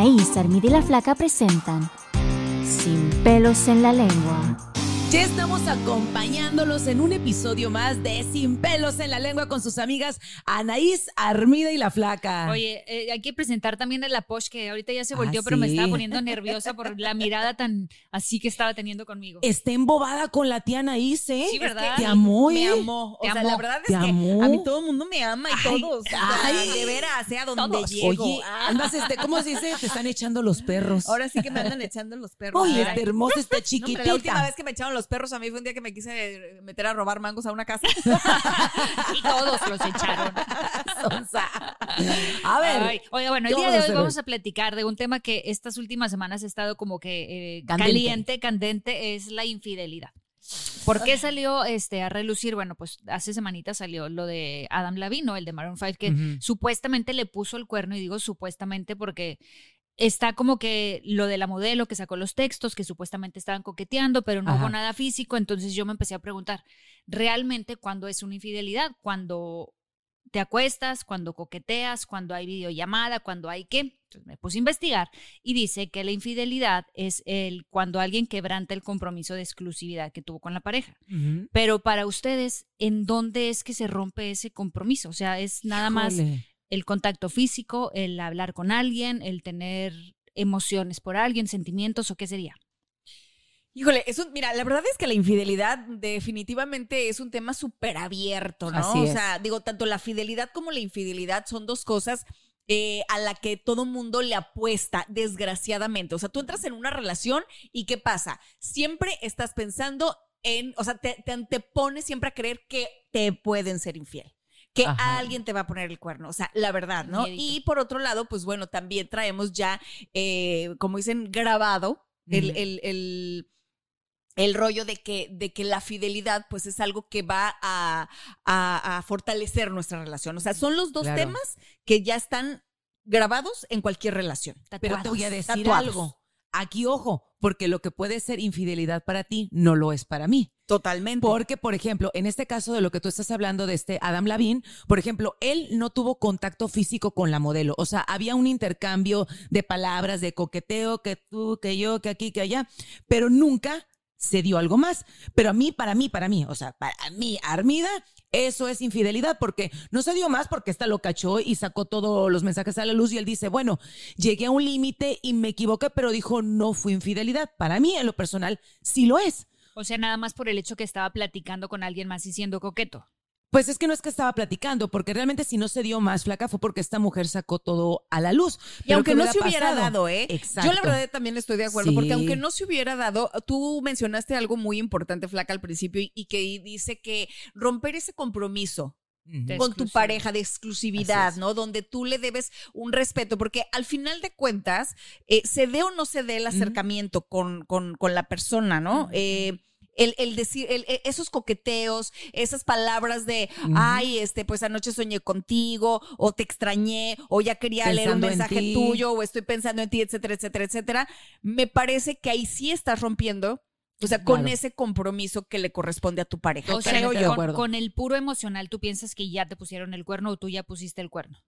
Anaís, y la Flaca presentan Sin pelos en la lengua. Ya estamos acompañándolos en un episodio más de Sin pelos en la lengua con sus amigas Anaís, Armida y la Flaca. Oye, eh, hay que presentar también a la Posh, que ahorita ya se volteó, Ah, pero me estaba poniendo nerviosa por la mirada tan así que estaba teniendo conmigo. Está embobada con la tía Anaís, ¿eh? Sí, ¿verdad? Te amó, Me ¿eh? amó. O sea, amó. la verdad es que amó. a mí todo el mundo me ama y Ay, todos. ay. de veras, sea donde Todos. llego. Oye, Ah. andas, este, ¿cómo se dice? Te están echando los perros. Ahora sí que me andan echando los perros. Oye, Ay. está hermosa, está No, chiquitita. la última vez que me echaron los perros a mí fue un día que me quise meter a robar mangos a una casa. y todos los echaron. Sonsa. A ver, Ay, oiga, bueno, el ¿qué día de hoy vamos a platicar de un tema que estas últimas semanas ha estado como que eh, Candente. caliente, candente, es la infidelidad. ¿Por qué salió este, a relucir? Bueno, pues hace semanitas salió lo de Adam Lavino, el de Maroon 5, que supuestamente le puso el cuerno, y digo supuestamente porque está como que lo de la modelo que sacó los textos, que supuestamente estaban coqueteando, pero no Ajá. hubo nada físico, entonces yo me empecé a preguntar, ¿realmente cuándo es una infidelidad? Cuando te acuestas, cuando coqueteas, cuando hay videollamada, cuando hay qué. Entonces me puse a investigar y dice que la infidelidad es el cuando alguien quebranta el compromiso de exclusividad que tuvo con la pareja. Pero para ustedes, ¿en dónde es que se rompe ese compromiso? O sea, es nada más. El contacto físico, el hablar con alguien, el tener emociones por alguien, sentimientos o qué sería. Híjole, es un, mira, la verdad es que la infidelidad definitivamente es un tema súper abierto, ¿no? Así o sea, digo, tanto la fidelidad como la infidelidad son dos cosas eh, a la que todo mundo le apuesta, desgraciadamente. O sea, tú entras en una relación y ¿qué pasa? Siempre estás pensando en, o sea, te, te antepones siempre a creer que te pueden ser infiel. Que Ajá. alguien te va a poner el cuerno, o sea, la verdad, ¿no? Miedito. Y por otro lado, pues bueno, también traemos ya, eh, como dicen, grabado el, el, el, el rollo de que, de que la fidelidad pues es algo que va a, a- a fortalecer nuestra relación. O sea, son los dos Claro. temas que ya están grabados en cualquier relación. Pero te voy a decir Tatuados. algo. Aquí, ojo, porque lo que puede ser infidelidad para ti no lo es para mí. Totalmente. Porque, por ejemplo, en este caso de lo que tú estás hablando de este Adam Lavin, por ejemplo, él no tuvo contacto físico con la modelo. O sea, había un intercambio de palabras, de coqueteo, que tú, que yo, que aquí, que allá, pero nunca se dio algo más. Pero a mí, para mí, para mí, o sea, para mí, Armida, eso es infidelidad porque no se dio más porque esta lo cachó y sacó todos los mensajes a la luz y él dice, bueno, llegué a un límite y me equivoqué, pero dijo, no fue infidelidad. Para mí, en lo personal, sí lo es. O sea, nada más por el hecho que estaba platicando con alguien más y siendo coqueto. Pues es que no es que estaba platicando, porque realmente si no se dio más flaca fue porque esta mujer sacó todo a la luz. Y Pero aunque ¿qué no se hubiera pasado? dado, ¿eh? Exacto. Yo la verdad también estoy de acuerdo, Sí. porque aunque no se hubiera dado, tú mencionaste algo muy importante, Flaca, al principio, y, y que dice que romper ese compromiso. De con tu pareja de exclusividad. ¿no? Donde tú le debes un respeto, porque al final de cuentas, eh, se dé o no se dé el acercamiento con, con, con la persona, ¿no? Eh, el, el decir, el- e- esos coqueteos, esas palabras de, ay, este, pues anoche soñé contigo, o te extrañé, o ya quería leer un mensaje tuyo, o estoy pensando en ti, etcétera, etcétera, etcétera. Me parece que ahí sí estás rompiendo O sea, con Claro. ese compromiso que le corresponde a tu pareja. O sea, creo de yo. con el puro emocional, tú piensas que ya te pusieron el cuerno o tú ya pusiste el cuerno.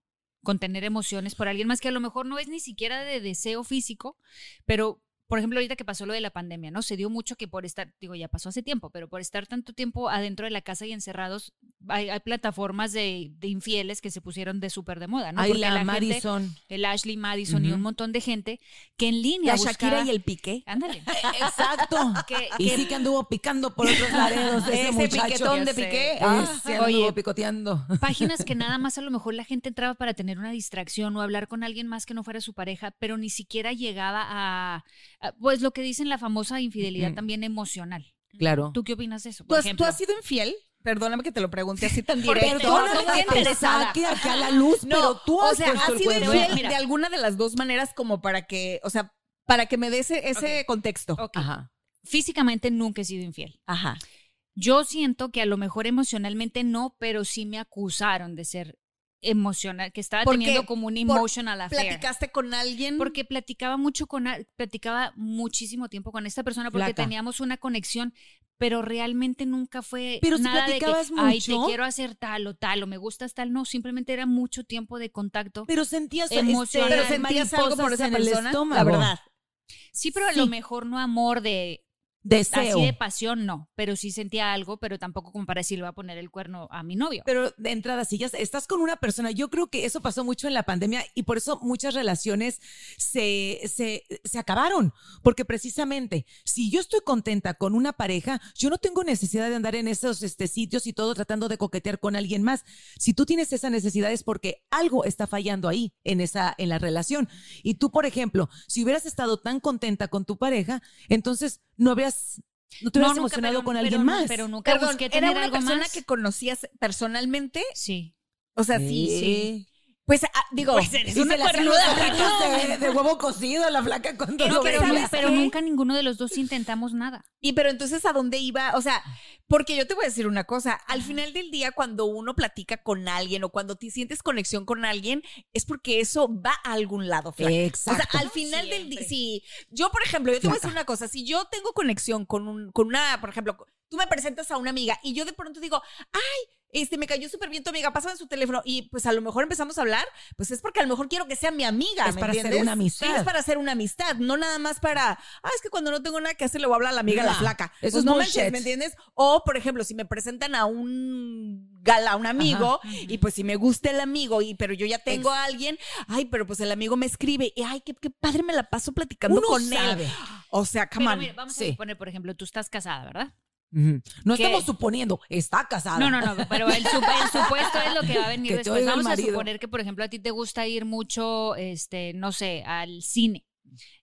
Con tener emociones por alguien más que a lo mejor no es ni siquiera de deseo físico, pero por ejemplo, ahorita que pasó lo de la pandemia, ¿no? Se dio mucho que por estar, digo, ya pasó hace tiempo, pero por estar tanto tiempo adentro de la casa y encerrados, hay, hay plataformas de, de infieles que se pusieron de súper de moda, ¿no? Porque la, gente- Madison. el Ashley Madison y un montón de gente que en línea La Shakira y el Piqué. Ándale. Exacto. Que- y que- sí que anduvo picando por otros laredos de ese, Ese muchacho. piquetón de. Piqué. Ah. sí anduvo Oye. picoteando. páginas que nada más a lo mejor la gente entraba para tener una distracción o hablar con alguien más que no fuera su pareja, pero ni siquiera llegaba a, pues lo que dicen la famosa infidelidad también emocional. Claro. ¿Tú qué opinas de eso? ¿Tú Por has, tú has sido infiel? Perdóname que te lo pregunte así tan directo. todo- Perdóname que te saque aquí a la luz, No, pero tú o has sea, puesto has sido infiel Mira. de alguna de las dos maneras como para que, o sea, para que me dé ese, ese contexto. Ok. Ajá. Físicamente nunca he sido infiel. Ajá. Yo siento que a lo mejor emocionalmente no, pero sí me acusaron de ser emocional, que estaba ¿Por teniendo como un Por- emotional affair. ¿Platicaste con alguien? Porque platicaba mucho con, platicaba muchísimo tiempo con esta persona porque teníamos una conexión, pero realmente nunca fue Pero si nada de que, platicabas ay, te mucho". quiero hacer tal o tal, o me gustas tal, no, simplemente era mucho tiempo de contacto. Pero sentías Emocional. Pero este, sentías algo por esa persona, la verdad. Sí, pero a lo mejor no amor de Deseo. así de pasión, no, pero sí sentía algo, pero tampoco como para decir, le voy a poner el cuerno a mi novio. Pero de entrada, si ya estás con una persona, yo creo que eso pasó mucho en la pandemia y por eso muchas relaciones se, se, se acabaron. Porque precisamente, si yo estoy contenta con una pareja, yo no tengo necesidad de andar en esos este, sitios y todo tratando de coquetear con alguien más. Si tú tienes esa necesidad es porque algo está fallando ahí en esa, en la relación. Y tú, por ejemplo, si hubieras estado tan contenta con tu pareja, entonces no habrías, no te hubieras nunca, emocionado pero- con pero alguien no- más. Pero nunca Perdón, busqué ¿era tener una algo persona más. que conocías personalmente? Sí. O sea, sí, sí. Pues ah, digo, Pues eres una ojitos de, de huevo cocido la flaca Pero lo que pero, veía. ¿sabes pero nunca ninguno de los dos intentamos nada. Y pero entonces, ¿a dónde iba? O sea, porque yo te voy a decir una cosa, al final del día, cuando uno platica con alguien o cuando te sientes conexión con alguien, es porque eso va a algún lado, flaca. Exacto. O sea, al final del día, Siempre. si yo, por ejemplo, yo te voy a decir una cosa, si yo tengo conexión con, un, con una, por ejemplo, tú me presentas a una amiga y yo de pronto digo, ay, este, me cayó súper bien tu amiga, pásame su teléfono y pues a lo mejor empezamos a hablar, pues es porque a lo mejor quiero que sea mi amiga, Es ¿me para hacer entiendes? una amistad. Sí, es para hacer una amistad, no nada más para, ah, es que cuando no tengo nada que hacer le voy a hablar a la amiga, a la No, flaca. eso Pues es no bullshit. manches, ¿me entiendes? O, por ejemplo, si me presentan a un gala, a un amigo, y pues si me gusta el amigo, y pero yo ya tengo a alguien, ay, pero pues el amigo me escribe, y ay, qué, qué padre me la paso platicando Uno con sabe. él. O sea, come Pero on. mira, vamos Sí. a suponer, por ejemplo, tú estás casada, ¿verdad? No ¿Qué? estamos suponiendo, está casada. No, no, no, pero el, sup- el supuesto es lo que va a venir Que después. Vamos a suponer que, por ejemplo, a ti te gusta ir mucho, este, no sé, al cine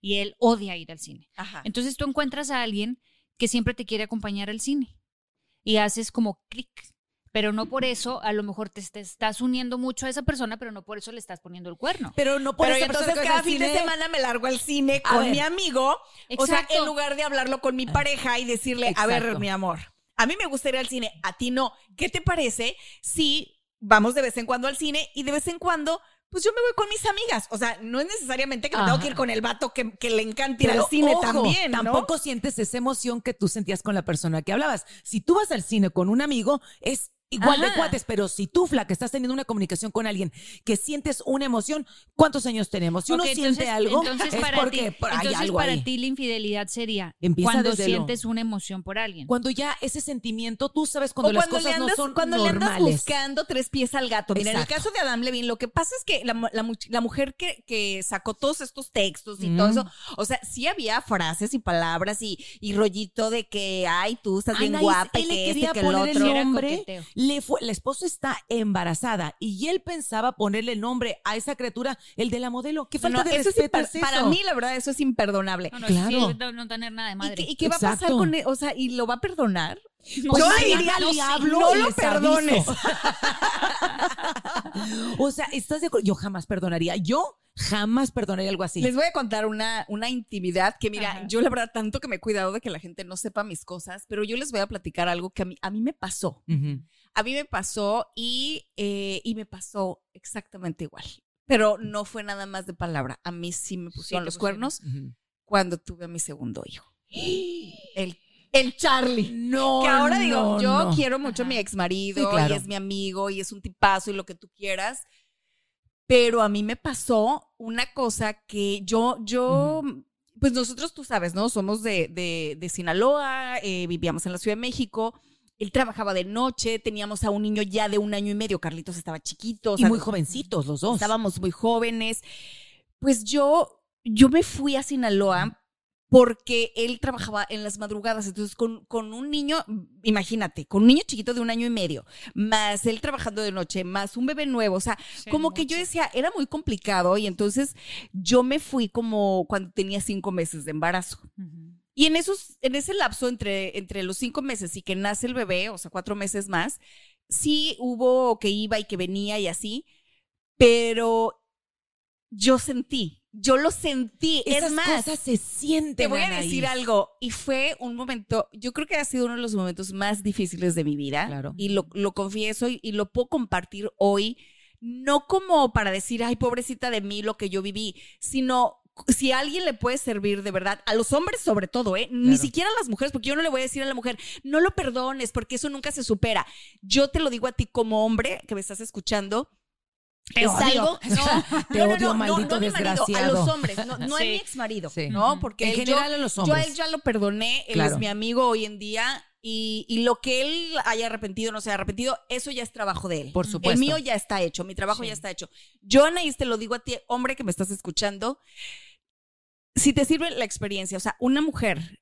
y él odia ir al cine. Ajá. Entonces tú encuentras a alguien que siempre te quiere acompañar al cine y haces como clic. Pero no por eso, a lo mejor te, te estás uniendo mucho a esa persona, pero no por eso le estás poniendo el cuerno. Pero no por Pero esa entonces cada fin de semana me largo al cine A con ver. mi amigo. O sea, en lugar de hablarlo con mi pareja y decirle, a ver, mi amor, a mí me gusta ir al cine, a ti no. ¿Qué te parece si vamos de vez en cuando al cine y de vez en cuando, pues yo me voy con mis amigas? O sea, no es necesariamente que me tengo que ir con el vato que, que le encanta ir Pero, al cine ojo, también, ¿no? Tampoco sientes esa emoción que tú sentías con la persona que hablabas. Si tú vas al cine con un amigo, es igual de Ajá. cuates, pero si tú, Flaca, estás teniendo una comunicación con alguien que sientes una emoción, ¿cuántos años tenemos? Si uno Ok, siente entonces- algo, entonces es para porque ti, hay entonces algo para ahí. ti la infidelidad sería Empieza cuando lo- sientes una emoción por alguien. Cuando ya ese sentimiento, tú sabes cuando, o las cuando cosas andas, no son cuando le andas normales. buscando tres pies al gato. Mira, en el caso de Adam Levine, lo que pasa es que la, la la mujer que, que sacó todos estos textos y Mm. todo eso, o sea, sí había frases y palabras y, y rollito de que, ay, tú estás bien guapa y que este, que el otro. el coqueteo. Le fue, la esposa está embarazada y él pensaba ponerle el nombre a esa criatura, el de la modelo. ¿Qué falta No, de eso es respeto imper- es eso? Para mí, la verdad, eso es imperdonable. No, no, Claro. sí, no, no tener nada de ¿Y madre. qué, y qué va a pasar con él? O sea, ¿y lo va a perdonar? Pues Yo le diría, sí, hablo no lo perdones. o sea, ¿estás de acuerdo? Yo jamás perdonaría. Yo jamás perdonaría algo así. Les voy a contar una, una intimidad que, mira, Ajá. yo la verdad tanto que me he cuidado de que la gente no sepa mis cosas, pero yo les voy a platicar algo que a mí, a mí me pasó. Ujú. A mí me pasó y, eh, y me pasó exactamente igual. Pero no fue nada más de palabra. A mí sí me pusieron te los pusieron. cuernos Ujú. cuando tuve a mi segundo hijo. El el Charlie. No. Que ahora digo, no, yo no. quiero mucho a mi Ajá. ex marido Sí, claro. y es mi amigo y es un tipazo y lo que tú quieras. Pero a mí me pasó una cosa que yo, yo, pues nosotros, tú sabes, ¿no? Somos de, de, de Sinaloa, eh, vivíamos en la Ciudad de México. Él trabajaba de noche, teníamos a un niño ya de un año y medio. Carlitos estaba chiquito. o Y muy jovencitos los dos. Estábamos muy jóvenes. Pues yo, yo me fui a Sinaloa porque él trabajaba en las madrugadas. Entonces, con, con un niño, imagínate, con un niño chiquito de un año y medio, más él trabajando de noche, más un bebé nuevo. O sea, Sí, como que yo decía, era muy complicado. Y entonces yo me fui como cuando tenía cinco meses de embarazo. Y en esos, en ese lapso entre, entre los cinco meses y que nace el bebé, o sea, cuatro meses más, sí hubo que iba y que venía y así, pero yo sentí, yo lo sentí. Esas es más, cosas se sienten. te voy a Anaís. decir algo, y fue un momento, yo creo que ha sido uno de los momentos más difíciles de mi vida, Claro. y lo, lo confieso y, y lo puedo compartir hoy, no como para decir, ay, pobrecita de mí, lo que yo viví, sino si a alguien le puede servir de verdad, a los hombres sobre todo, ¿eh? Ni siquiera a las mujeres, porque yo no le voy a decir a la mujer, no lo perdones, porque eso nunca se supera. Yo te lo digo a ti como hombre que me estás escuchando. Te es odio. algo. No, Te no, no, odio, no, maldito no a mi marido, a desgraciado. los hombres, no, no a Sí. mi ex marido, Sí. ¿no? Porque En él- general yo, a los yo hombres. a él ya lo perdoné, él Claro. es mi amigo hoy en día y, y lo que él haya arrepentido, no se haya arrepentido, eso ya es trabajo de él. Por supuesto. El mío ya está hecho, mi trabajo Sí. ya está hecho. Yo, Anaís, te lo digo a ti, hombre que me estás escuchando, si te sirve la experiencia, o sea, una mujer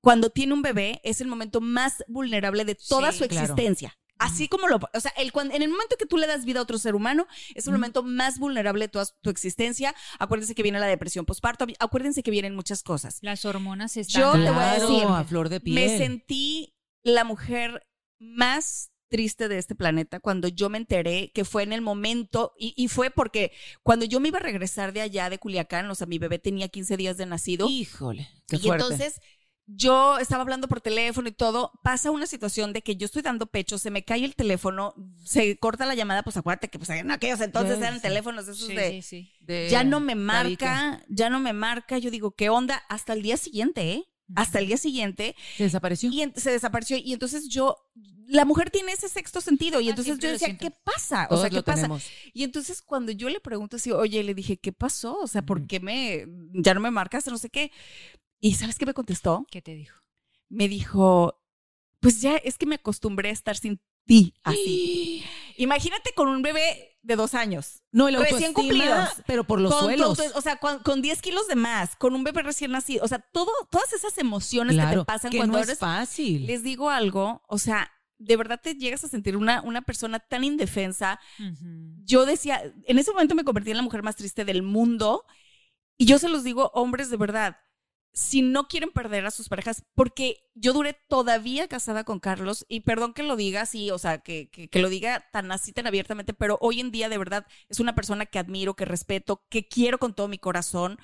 cuando tiene un bebé es el momento más vulnerable de toda Sí, su claro. existencia. Así como lo, o sea, el, cuan- en el momento que tú le das vida a otro ser humano, es el momento más vulnerable de toda tu existencia. Acuérdense que viene la depresión postparto, acuérdense que vienen muchas cosas. Las hormonas están. Yo te voy a Claro, decir, a flor de piel. Me sentí la mujer más triste de este planeta cuando yo me enteré que fue en el momento, y, y fue porque cuando yo me iba a regresar de allá, de Culiacán, o sea, mi bebé tenía 15 días de nacido. Híjole, qué Y fuerte. entonces yo estaba hablando por teléfono y todo, pasa una situación de que yo estoy dando pecho, se me cae el teléfono, se corta la llamada, pues acuérdate que pues en aquellos entonces Sí, eran sí. teléfonos de esos Sí, de sí, sí. De- ya no me marca, ya no me marca, yo digo, ¿qué onda? Hasta el día siguiente, ¿eh? Hasta el día siguiente ¿Se desapareció? y en- se desapareció y entonces yo la mujer tiene ese sexto sentido y Ah, entonces yo decía. ¿qué pasa? O sea, ¿qué pasa? tenemos. Y entonces cuando yo le pregunto así, oye, le dije, ¿qué pasó? O sea, ¿por qué me, ya no me marcaste, no sé qué? Y ¿sabes qué me contestó? ¿Qué te dijo? Me dijo, pues ya es que me acostumbré a estar sin ti, así. Imagínate con un bebé de dos años. No, el Recién cumplidos. pero por los con, suelos. con- o sea, con, con 10 kilos de más, con un bebé recién nacido. O sea, todo, todas esas emociones que te pasan que cuando no eres es fácil. les digo algo, o sea, de verdad te llegas a sentir una, una persona tan indefensa. Yo decía, en ese momento me convertí en la mujer más triste del mundo. Y yo se los digo, hombres, de verdad, si no quieren perder a sus parejas, porque yo duré todavía casada con Carlos, y perdón que lo diga así, o sea, que, que, que lo diga tan así, tan abiertamente, pero hoy en día de verdad es una persona que admiro, que respeto, que quiero con todo mi corazón.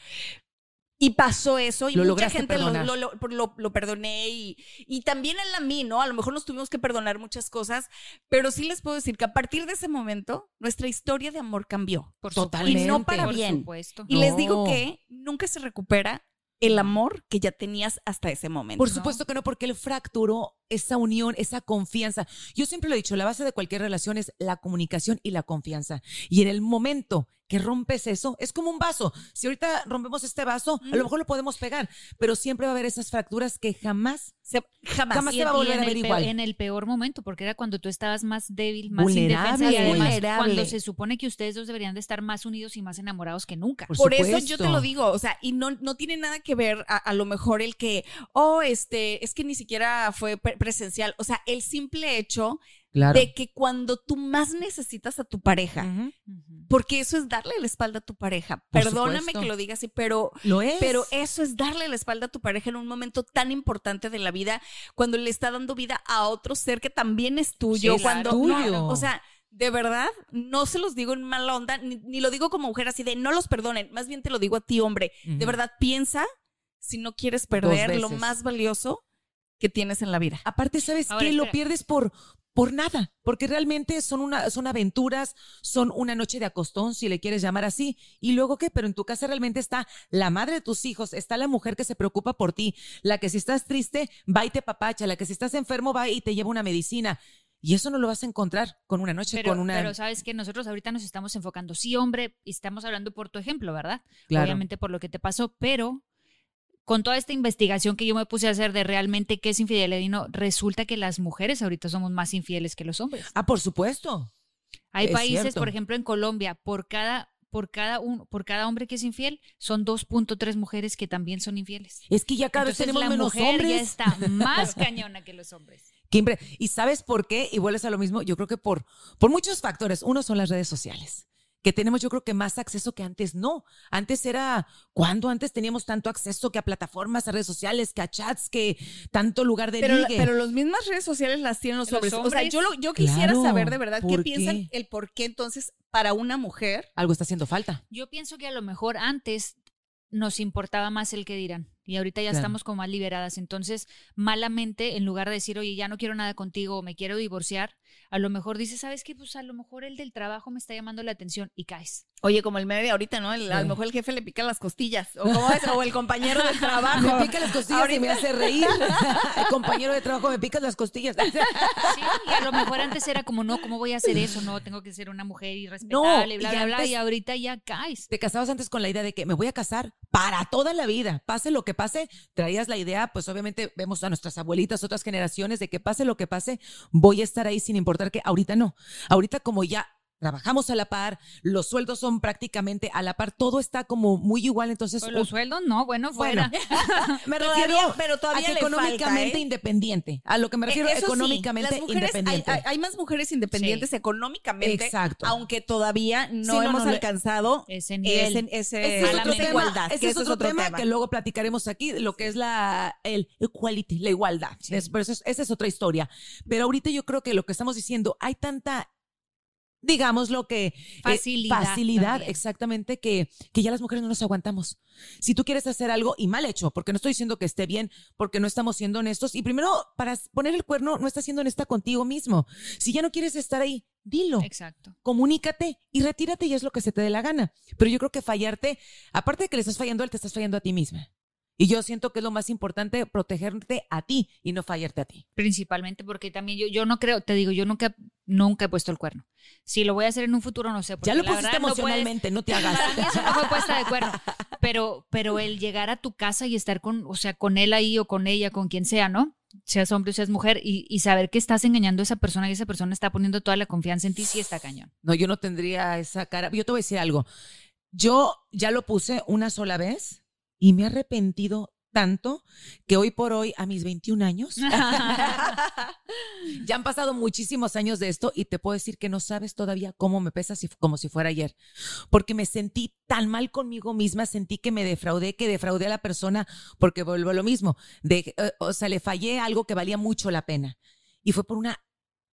Y pasó eso y Lo mucha gente lo, lo, lo, lo- lo perdoné y, y también él a mí, ¿no? A lo mejor nos tuvimos que perdonar muchas cosas, pero sí les puedo decir que a partir de ese momento nuestra historia de amor cambió. Por Totalmente. Y no para Por bien. supuesto. Y les digo que nunca se recupera el amor que ya tenías hasta ese momento. Por supuesto que no, porque él fracturó esa unión, esa confianza. Yo siempre lo he dicho, la base de cualquier relación es la comunicación y la confianza. Y en el momento que rompes eso, es como un vaso. Si ahorita rompemos este vaso, a lo mejor lo podemos pegar, pero siempre va a haber esas fracturas que jamás Se- jamás. Jamás se va a volver a ver peor- igual. En el peor momento, porque era cuando tú estabas más débil, más Vulnerable. indefensa además Vulnerable. cuando se supone que ustedes dos deberían de estar más unidos y más enamorados que nunca. Por Por eso yo te lo digo, o sea, y no, no tiene nada que ver a, a lo mejor el que, oh, este, es que ni siquiera fue presencial, o sea, el simple hecho Claro. de que cuando tú más necesitas a tu pareja, porque eso es darle la espalda a tu pareja, Por perdóname supuesto. que lo diga así, pero Lo es. Pero eso es darle la espalda a tu pareja en un momento tan importante de la vida, cuando le está dando vida a otro ser que también es tuyo. Sí, cuando, no, o sea, de verdad, no se los digo en mala onda, ni, ni lo digo como mujer así de no los perdonen, más bien te lo digo a ti, hombre. De verdad, piensa si no quieres perder lo más valioso que tienes en la vida. Aparte, ¿sabes Ahora, qué? Lo pierdes por, por nada, porque realmente son, una, son aventuras, son una noche de acostón, si le quieres llamar así. ¿Y luego qué? Pero en tu casa realmente está la madre de tus hijos, está la mujer que se preocupa por ti, la que si estás triste va y te papacha, la que si estás enfermo va y te lleva una medicina. Y eso no lo vas a encontrar con una noche, Pero, con una... pero sabes que nosotros ahorita nos estamos enfocando, sí, hombre, y estamos hablando por tu ejemplo, ¿verdad? Claro. Obviamente por lo que te pasó, pero con toda esta investigación que yo me puse a hacer de realmente qué es infidelidad y no, resulta que las mujeres ahorita somos más infieles que los hombres. Ah, por supuesto. Hay es países, cierto. por ejemplo, en Colombia, por cada por cada un, por cada hombre que es infiel, son 2.3 mujeres que también son infieles. Es que ya cada vez Entonces tenemos la menos mujer hombres. ya está más cañona que los hombres. Y sabes por qué? Y vuelves a lo mismo. Yo creo que por, por muchos factores. Uno son las redes sociales, que tenemos yo creo que más acceso que antes no. Antes era, cuando Antes teníamos tanto acceso que a plataformas, a redes sociales, que a chats, que tanto lugar de Pero, ligue. pero las mismas redes sociales las tienen los Los hombres. O sea, hombres. yo, lo- yo quisiera Claro, saber de verdad qué ¿por piensan el por qué entonces para una mujer Algo está haciendo falta. Yo pienso que a lo mejor antes nos importaba más el que dirán y ahorita ya Claro. estamos como más liberadas. Entonces, malamente, en lugar de decir, oye, ya no quiero nada contigo o me quiero divorciar, a lo mejor dices, ¿sabes qué? Pues a lo mejor el del trabajo me está llamando la atención y caes. Oye, como el medio de ahorita, ¿no? El- A lo mejor el jefe le pica las costillas. O, como es, o el compañero del trabajo. Me pica las costillas y me hace reír. El compañero de trabajo me pica las costillas. Sí, y a lo mejor antes era como, no, ¿cómo voy a hacer eso? No, tengo que ser una mujer irrespetable, No, bla, y bla, bla. Y ahorita ya caes. Te casabas antes con la idea de que me voy a casar para toda la vida, pase lo que pase. Traías la idea, pues obviamente vemos a nuestras abuelitas, otras generaciones, de que pase lo que pase, voy a estar ahí sin importar que ahorita no. Ahorita como ya trabajamos a la par, los sueldos son prácticamente a la par, todo está como muy igual, entonces Pues los sueldos, no, bueno, Bueno, fuera. me Todavía- refiero pero todavía a que falta, económicamente ¿eh? independiente. A lo que me refiero Eh, eso sí, económicamente las mujeres- independiente. Hay, más mujeres independientes económicamente, Exacto. aunque todavía no, Sí, no, hemos no, alcanzado Ese nivel. ese, ese- Ese es esa otro tema, igualdad. ese que es otro, tema, que luego platicaremos aquí, lo que es la el equality, la igualdad. Sí. Es- pero eso es- esa es otra historia. Pero ahorita yo creo que lo que estamos diciendo, hay tanta, digamos lo que... eh, Facilidad facilidad, exactamente, que, que ya las mujeres no nos aguantamos. Si tú quieres hacer algo y mal hecho, porque no estoy diciendo que esté bien, porque no estamos siendo honestos, y primero, para poner el cuerno, no estás siendo honesta contigo mismo. Si ya no quieres estar ahí, dilo Exacto. comunícate y retírate y es lo que se te dé la gana. Pero yo creo que fallarte, aparte de que le estás fallando a él, te estás fallando a ti misma. Y yo siento que es lo más importante, protegerte a ti y no fallarte a ti. Principalmente porque también yo, yo no creo, te digo, yo nunca, nunca he puesto el cuerno. Si lo voy a hacer en un futuro, no sé. porque Ya lo pusiste verdad no puedes- emocionalmente, no te hagas. Eso no fue puesta de cuerno. Pero, pero el llegar a tu casa y estar con, o sea, con él ahí o con ella, con quien sea, ¿no? Seas hombre o seas mujer, y, y saber que estás engañando a esa persona y esa persona está poniendo toda la confianza en ti, sí está cañón. No, yo no tendría esa cara. Yo te voy a decir algo. Yo ya lo puse una sola vez y me he arrepentido tanto que hoy por hoy, a mis 21 años, Ya han pasado muchísimos años de esto y te puedo decir que no sabes todavía cómo me pesa si- como si fuera ayer. Porque me sentí tan mal conmigo misma, sentí que me defraudé, que defraudé a la persona, porque vuelvo a lo mismo. De, eh, o sea, le fallé algo que valía mucho la pena. Y fue por una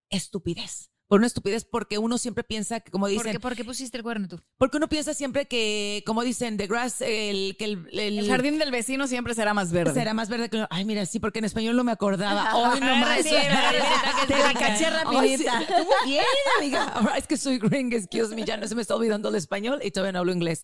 estupidez. Por una estupidez, porque uno siempre piensa que, como ¿Por dicen, qué, por qué pusiste el cuerno tú? porque uno piensa siempre que, como dicen, the grass, el, que el, el- El jardín del vecino siempre será más verde. será más verde que. Ay, mira, sí, porque en español no me acordaba. Hoy no más. Sí, te la caché rapidita. Muy bien, amiga. Ahora es que soy gringa, excuse me, ya no se me está olvidando el español y todavía no hablo inglés.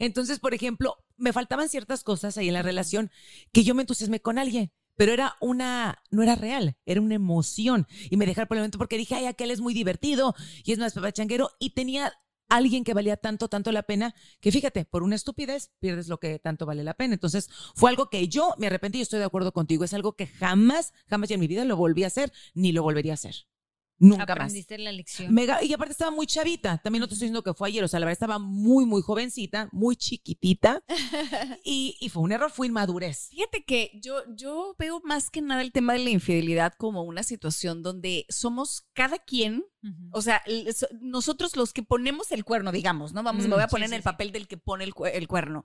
Entonces, por ejemplo, me faltaban ciertas cosas ahí en la relación que yo me entusiasmé con alguien. Pero era una, no era real, era una emoción. Y me dejaron por el momento porque dije, ay, aquel es muy divertido y es más papachanguero. Y tenía alguien que valía tanto, tanto la pena, que fíjate, por una estupidez pierdes lo que tanto vale la pena. Entonces, fue algo que yo me arrepentí y estoy de acuerdo contigo. Es algo que jamás, jamás en mi vida lo volví a hacer, ni lo volvería a hacer. Nunca más. Aprendiste la lección. Mega- y aparte estaba muy chavita. También no te estoy diciendo que fue ayer. O sea, la verdad estaba muy, muy jovencita, muy chiquitita. y, y fue un error, fue inmadurez. Fíjate que yo, yo veo más que nada el tema de la infidelidad como una situación donde somos cada quien, O sea, nosotros los que ponemos el cuerno, digamos, ¿no? Vamos, Mm, me voy a poner sí, en el sí. papel del que pone el, cu- el cuerno.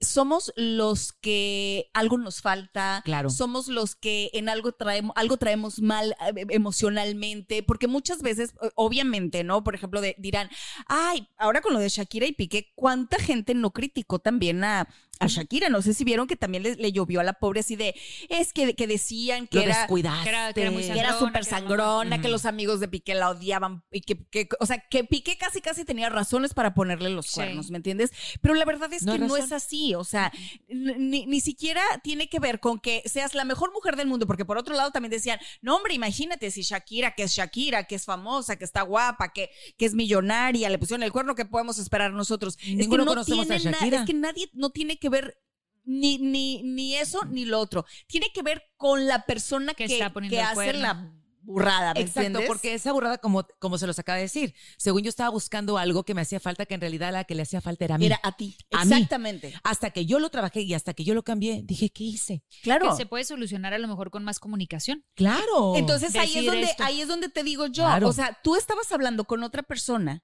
Somos los que algo nos falta, Claro. somos los que en algo traemos, algo traemos mal eh, emocionalmente, porque muchas veces, obviamente, ¿no? Por ejemplo, de- dirán, ay, ahora con lo de Shakira y Piqué, ¿cuánta gente no criticó también a, a Shakira. No sé si vieron que también le, le llovió a la pobre así de, es que, que decían que era... que era- que era muy que era sangrona, súper que era sangrona, que los amigos de Piqué la odiaban y que, que- o sea, que Piqué casi casi tenía razones para ponerle los Sí. cuernos, ¿me entiendes? Pero la verdad es No que no es así, o sea, ni, ni siquiera tiene que ver con que seas la mejor mujer del mundo, porque por otro lado también decían, no hombre, imagínate si Shakira, que es Shakira, que es famosa, que está guapa, que, que es millonaria, le pusieron el cuerno, ¿qué podemos esperar nosotros? es que Ninguno no conocemos a Shakira. es que nadie no tiene que ver ni, ni, ni eso ni lo otro. Tiene que ver con la persona Que que, está poniendo que el hace la burrada, ¿me Exacto, entiendes? porque esa burrada, como, como se los acaba de decir, según yo estaba buscando algo que me hacía falta, que en realidad la que le hacía falta era a mí. Era a ti. A mí. Exactamente. hasta que yo lo trabajé y hasta que yo lo cambié, dije, ¿qué hice? Claro. Que se puede solucionar a lo mejor con más comunicación. Claro. Entonces ahí es, donde, esto. ahí es donde te digo yo. Claro. O sea, tú estabas hablando con otra persona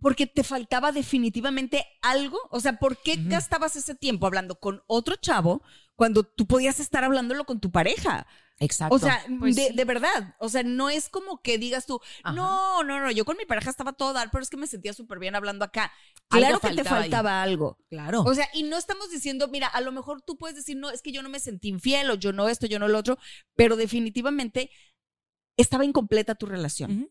Porque te faltaba definitivamente algo. O sea, ¿por qué gastabas ese tiempo hablando con otro chavo cuando tú podías estar hablándolo con tu pareja? Exacto. O sea, Pues de, sí. de verdad. O sea, no es como que digas tú, Ajá. no, no, no, yo con mi pareja estaba todo dar, pero es que me sentía súper bien hablando acá. Claro que te faltaba ahí. algo. claro. O sea, y no estamos diciendo, mira, a lo mejor tú puedes decir, no, es que yo no me sentí infiel o yo no esto, yo no lo otro, pero definitivamente estaba incompleta tu relación.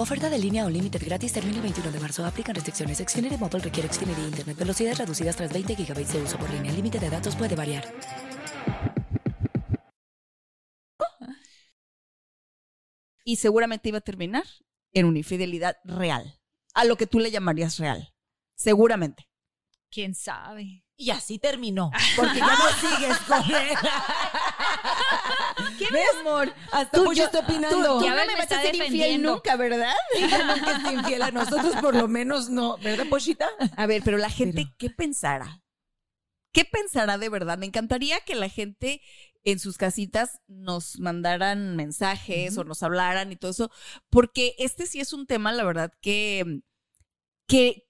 Oferta de línea Unlimited gratis termina el 21 de marzo. Aplican restricciones. Xfinity Mobile requiere Xfinity Internet. Velocidades reducidas tras 20 GB de uso por línea. El límite de datos puede variar. Y seguramente iba a terminar en una infidelidad real. A lo que tú le llamarías real. Seguramente. ¿Quién sabe? Y así terminó. Porque ya no sigues con él. ¿Qué, mi amor? Hasta Tú, Pocho yo- está Tú, opinando. tú no me me vas a ser infiel nunca, ¿verdad? Ella nunca es infiel a nosotros, por lo menos no. ¿Verdad, Pochita? A ver, pero la gente, Pero- ¿qué pensará? ¿Qué pensará de verdad? Me encantaría que la gente en sus casitas nos mandaran mensajes o nos hablaran y todo eso, porque este sí es un tema, la verdad, que, que,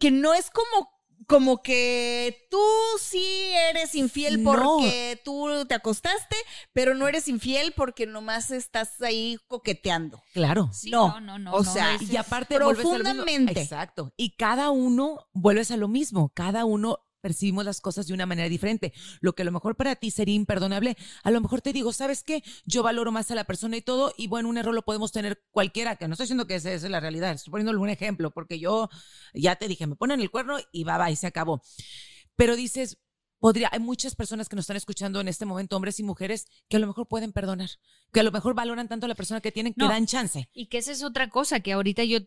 que no es como, como que tú sí eres infiel No. porque tú te acostaste, pero no eres infiel porque nomás estás ahí coqueteando. Claro. Sí, No, no, no, no. o sea, Y aparte vuelves a lo mismo. Profundamente. Exacto. Y cada uno vuelves a lo mismo. Cada uno percibimos las cosas de una manera diferente. Lo que a lo mejor para ti sería imperdonable, a lo mejor te digo, ¿sabes qué? Yo valoro más a la persona y todo, y bueno, un error lo podemos tener cualquiera, que no estoy diciendo que esa es la realidad, estoy poniéndole un ejemplo, porque yo ya te dije, me ponen el cuerno y va, va, y se acabó. Pero dices, podría, hay muchas personas que nos están escuchando en este momento, hombres y mujeres, que a lo mejor pueden perdonar, que a lo mejor valoran tanto a la persona que tienen que No. dan chance. Y que esa es otra cosa que ahorita yo,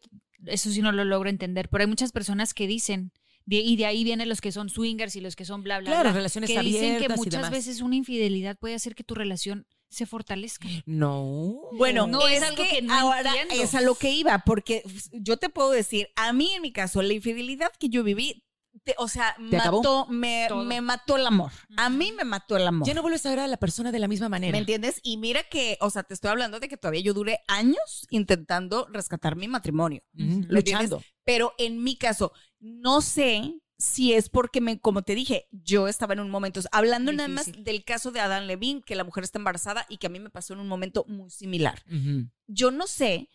eso sí no lo logro entender, pero hay muchas personas que dicen, de- y de ahí vienen los que son swingers y los que son bla, bla, Claro, bla, relaciones que dicen que abiertas y muchas demás. veces una infidelidad puede hacer que tu relación se fortalezca. No. Bueno, No, es es, algo que, que no ahora entiendo. es a lo que iba, porque yo te puedo decir, a mí en mi caso, la infidelidad que yo viví, te- o sea, ¿Te acabó? mató, me, me mató el amor. A mí me mató el amor. Ya no vuelves a ver a la persona de la misma manera. ¿Me entiendes? Y mira que, o sea, te estoy hablando de que todavía yo duré años intentando rescatar mi matrimonio. ¿Me entiendes? Luchando. Pero en mi caso, no sé si es porque, me, como te dije, yo estaba en un momento, hablando nada más del caso de Adán Levine, que la mujer está embarazada y que a mí me pasó en un momento muy similar yo no sé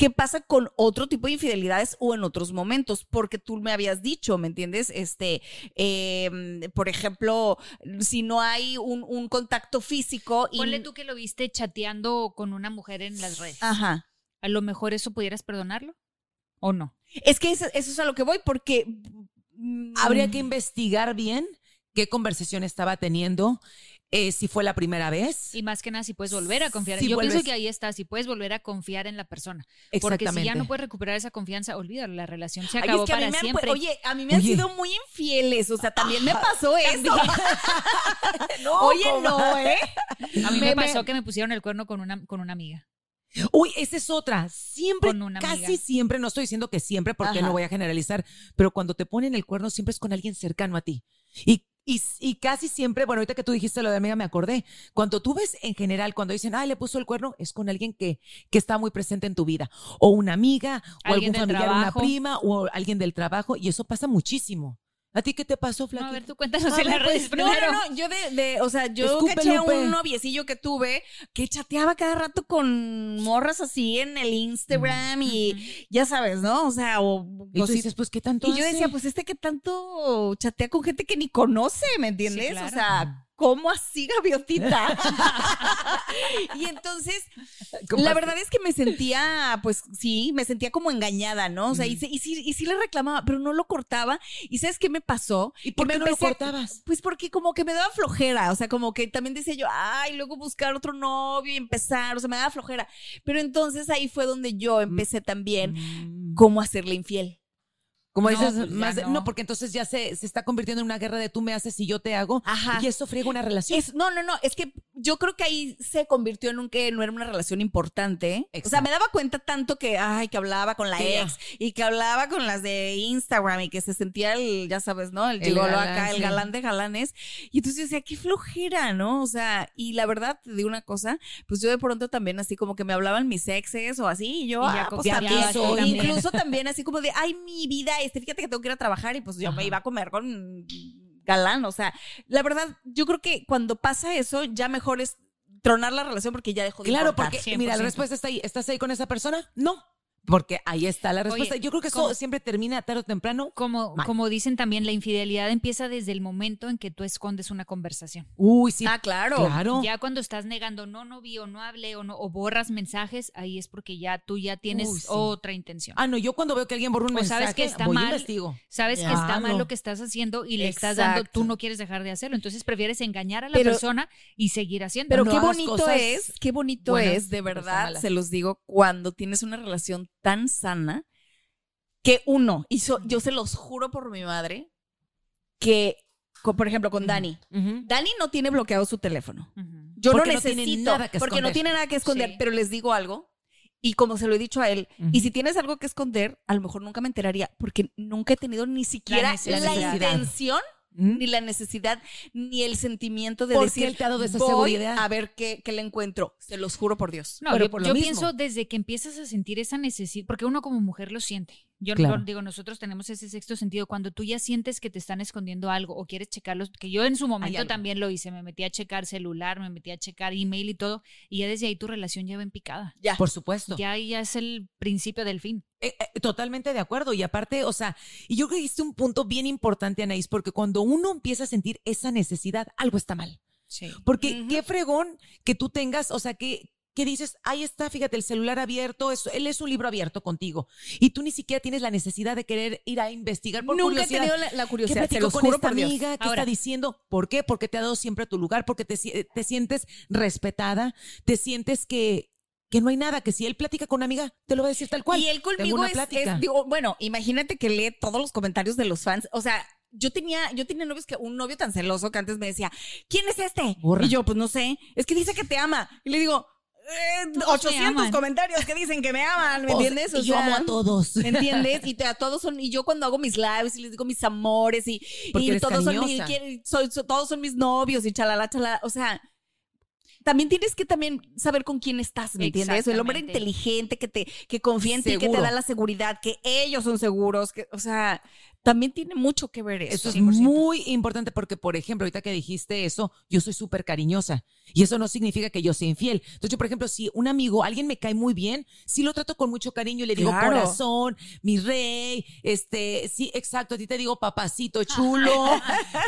qué pasa con otro tipo de infidelidades o en otros momentos, porque tú me habías dicho, ¿me entiendes? Este, eh, por ejemplo, si no hay un, un contacto físico y... Ponle tú que lo viste chateando con una mujer en las redes. Ajá. A lo mejor eso pudieras perdonarlo o no. Es que eso, eso es a lo que voy, porque... mm, Habría que investigar bien qué conversación estaba teniendo, eh, si fue la primera vez. Y más que nada, si puedes volver a confiar. Si Yo pienso que ahí está, si puedes volver a confiar en la persona. Porque si ya no puedes recuperar esa confianza, olvídalo, la relación se Ay, acabó es que a mí para me han pu- siempre. oye, a mí me han Oye. sido muy infieles, o sea, también me pasó eso. No, oye, no, ¿eh? a mí me, me- pasó que me pusieron el cuerno con una, con una amiga. Uy, esa es otra. Siempre, Con una casi siempre, no estoy diciendo que siempre porque Ajá. no voy a generalizar, pero cuando te ponen el cuerno siempre es con alguien cercano a ti. Y, y, y casi siempre, bueno, ahorita que tú dijiste lo de amiga me acordé, cuando tú ves en general, cuando dicen, ay, le puso el cuerno, es con alguien que, que está muy presente en tu vida. O una amiga, o algún familiar, una trabajo. prima, o alguien del trabajo, y eso pasa muchísimo. ¿A ti qué te pasó, No, Flaquita? a ver, tú cuéntanos en las pues, redes No, no, no, yo de, de- o sea, yo Escupe, caché a un noviecillo que tuve que chateaba cada rato con morras así en el Instagram y ya sabes, ¿no? O sea, o Y tú dices, pues, ¿qué tanto Y yo decía, pues este que tanto chatea con gente que ni conoce, ¿me entiendes? Sí, claro. O sea, ¿cómo así, gaviotita? y entonces, ¿Cómo la verdad es que me sentía, pues sí, me sentía como engañada, ¿no? O sea, y, y, sí, y sí le reclamaba, pero no lo cortaba. ¿Y sabes qué me pasó? ¿Y por qué no lo a- cortabas? Pues porque como que me daba flojera, o sea, como que también decía yo, ay, luego buscar otro novio y empezar, o sea, me daba flojera. Pero entonces ahí fue donde yo empecé también Mm. cómo hacerle infiel. Como No, dices, pues más no. porque entonces ya se, se está convirtiendo en una guerra de tú me haces y yo te hago. Ajá. Y eso friega una relación. Es- no, no, no, es que yo creo que ahí se convirtió en un que no era una relación importante. O sea, me daba cuenta tanto que, ay, que hablaba con la Sí, ya. ex y que hablaba con las de Instagram y que se sentía el, ya sabes, ¿no? El El gigolo galán, acá, el galán de galanes. Y entonces yo decía, qué flojera, ¿no? O sea, y la verdad, te digo una cosa, pues yo de pronto también así como que me hablaban mis exes o así, y yo, Y ah, pues también. también. Incluso también así como de, ay, mi vida, este, fíjate que tengo que ir a trabajar y pues yo me iba a comer con galán, o sea, la verdad, yo creo que cuando pasa eso, ya mejor es tronar la relación porque ya dejó de Claro, importar. porque mira, la 100%. respuesta está ahí. ¿Estás ahí con esa persona? No. Porque ahí está la respuesta. Oye, Yo creo que eso siempre termina tarde o temprano. Como, Mal. como dicen también, la infidelidad empieza desde el momento en que tú escondes una conversación. Uy, sí. Ah, claro. Claro. Ya cuando estás negando, no, no vi o no hablé o no, o borras mensajes, ahí es porque ya tú ya tienes Uy, sí. otra intención. Ah, no, yo cuando veo que alguien borra un O mensaje, sabes que está voy mal. investigo. Sabes que está mal lo que estás haciendo y le estás dando, tú no quieres dejar de hacerlo. Entonces prefieres engañar a la Pero- persona y seguir haciendo. Pero No qué bonito cosas es, qué bonito buenas es, de verdad, se los digo, cuando tienes una relación tan sana que uno, so- yo se los juro por mi madre, que, por ejemplo, con Dani. Dani no tiene bloqueado su teléfono. Yo Porque no no necesito, nada que porque no tiene nada que esconder, Sí. pero les digo algo. Y como se lo he dicho a él, y si tienes algo que esconder, a lo mejor nunca me enteraría, porque nunca he tenido ni siquiera la, necesidad. intención, ¿Mm? ni la necesidad, ni el sentimiento de ¿Por qué decir, él te ha dado esa voy seguridad? a ver qué, qué le encuentro. Se los juro por Dios. No, Pero yo, por lo yo mismo. pienso desde que empiezas a sentir esa necesidad, porque uno como mujer lo siente. Yo Claro. no- digo, nosotros tenemos ese sexto sentido. Cuando tú ya sientes que te están escondiendo algo o quieres checarlos, que yo en su momento también lo hice, me metí a checar celular, me metí a checar email y todo, y ya desde ahí tu relación ya va en picada. Ya. Por supuesto. Ya ahí ya es el principio del fin. Eh, eh, totalmente de acuerdo. Y aparte, o sea, y yo creo que hiciste un punto bien importante, Anaís, porque cuando uno empieza a sentir esa necesidad, algo está mal. Sí. Porque qué fregón que tú tengas, o sea, que, que dices, ahí está, fíjate, el celular abierto, es- él es un libro abierto contigo. Y tú ni siquiera tienes la necesidad de querer ir a investigar por Nunca he curiosidad. tenido la, la ¿Qué curiosidad. Se platicó los con juro esta por Dios. amiga? ¿Qué Ahora- está diciendo? ¿Por qué? Porque te ha dado siempre tu lugar, porque te, si- te sientes respetada, te sientes que, que no hay nada, que si él platica con una amiga, te lo va a decir tal cual. Y él conmigo es, digo, bueno, imagínate que lee todos los comentarios de los fans. O sea, yo tenía, yo tenía novios que, un novio tan celoso que antes me decía, ¿quién es este? Y yo, pues no sé, es que dice que te ama. Y le digo, eh, Todos me 800 aman. comentarios que dicen que me aman, ¿me entiendes? O y yo amo a todos. ¿Me entiendes? Y te- a todos son, y yo cuando hago mis lives y les digo mis amores y, y todos son, soy- so- todos son mis novios y chalala, chalala. O sea, también tienes que también saber con quién estás, ¿me entiendes? El hombre inteligente que te, que confía en ti, que te da la seguridad, que ellos son seguros, que, o sea, también tiene mucho que ver eso. Eso es 100%. muy importante porque, por ejemplo, ahorita que dijiste eso, yo soy súper cariñosa y eso no significa que yo sea infiel. Entonces, yo, por ejemplo, si un amigo, alguien me cae muy bien, sí lo trato con mucho cariño y le digo Claro. corazón, mi rey, este, sí, exacto, a ti te digo papacito chulo,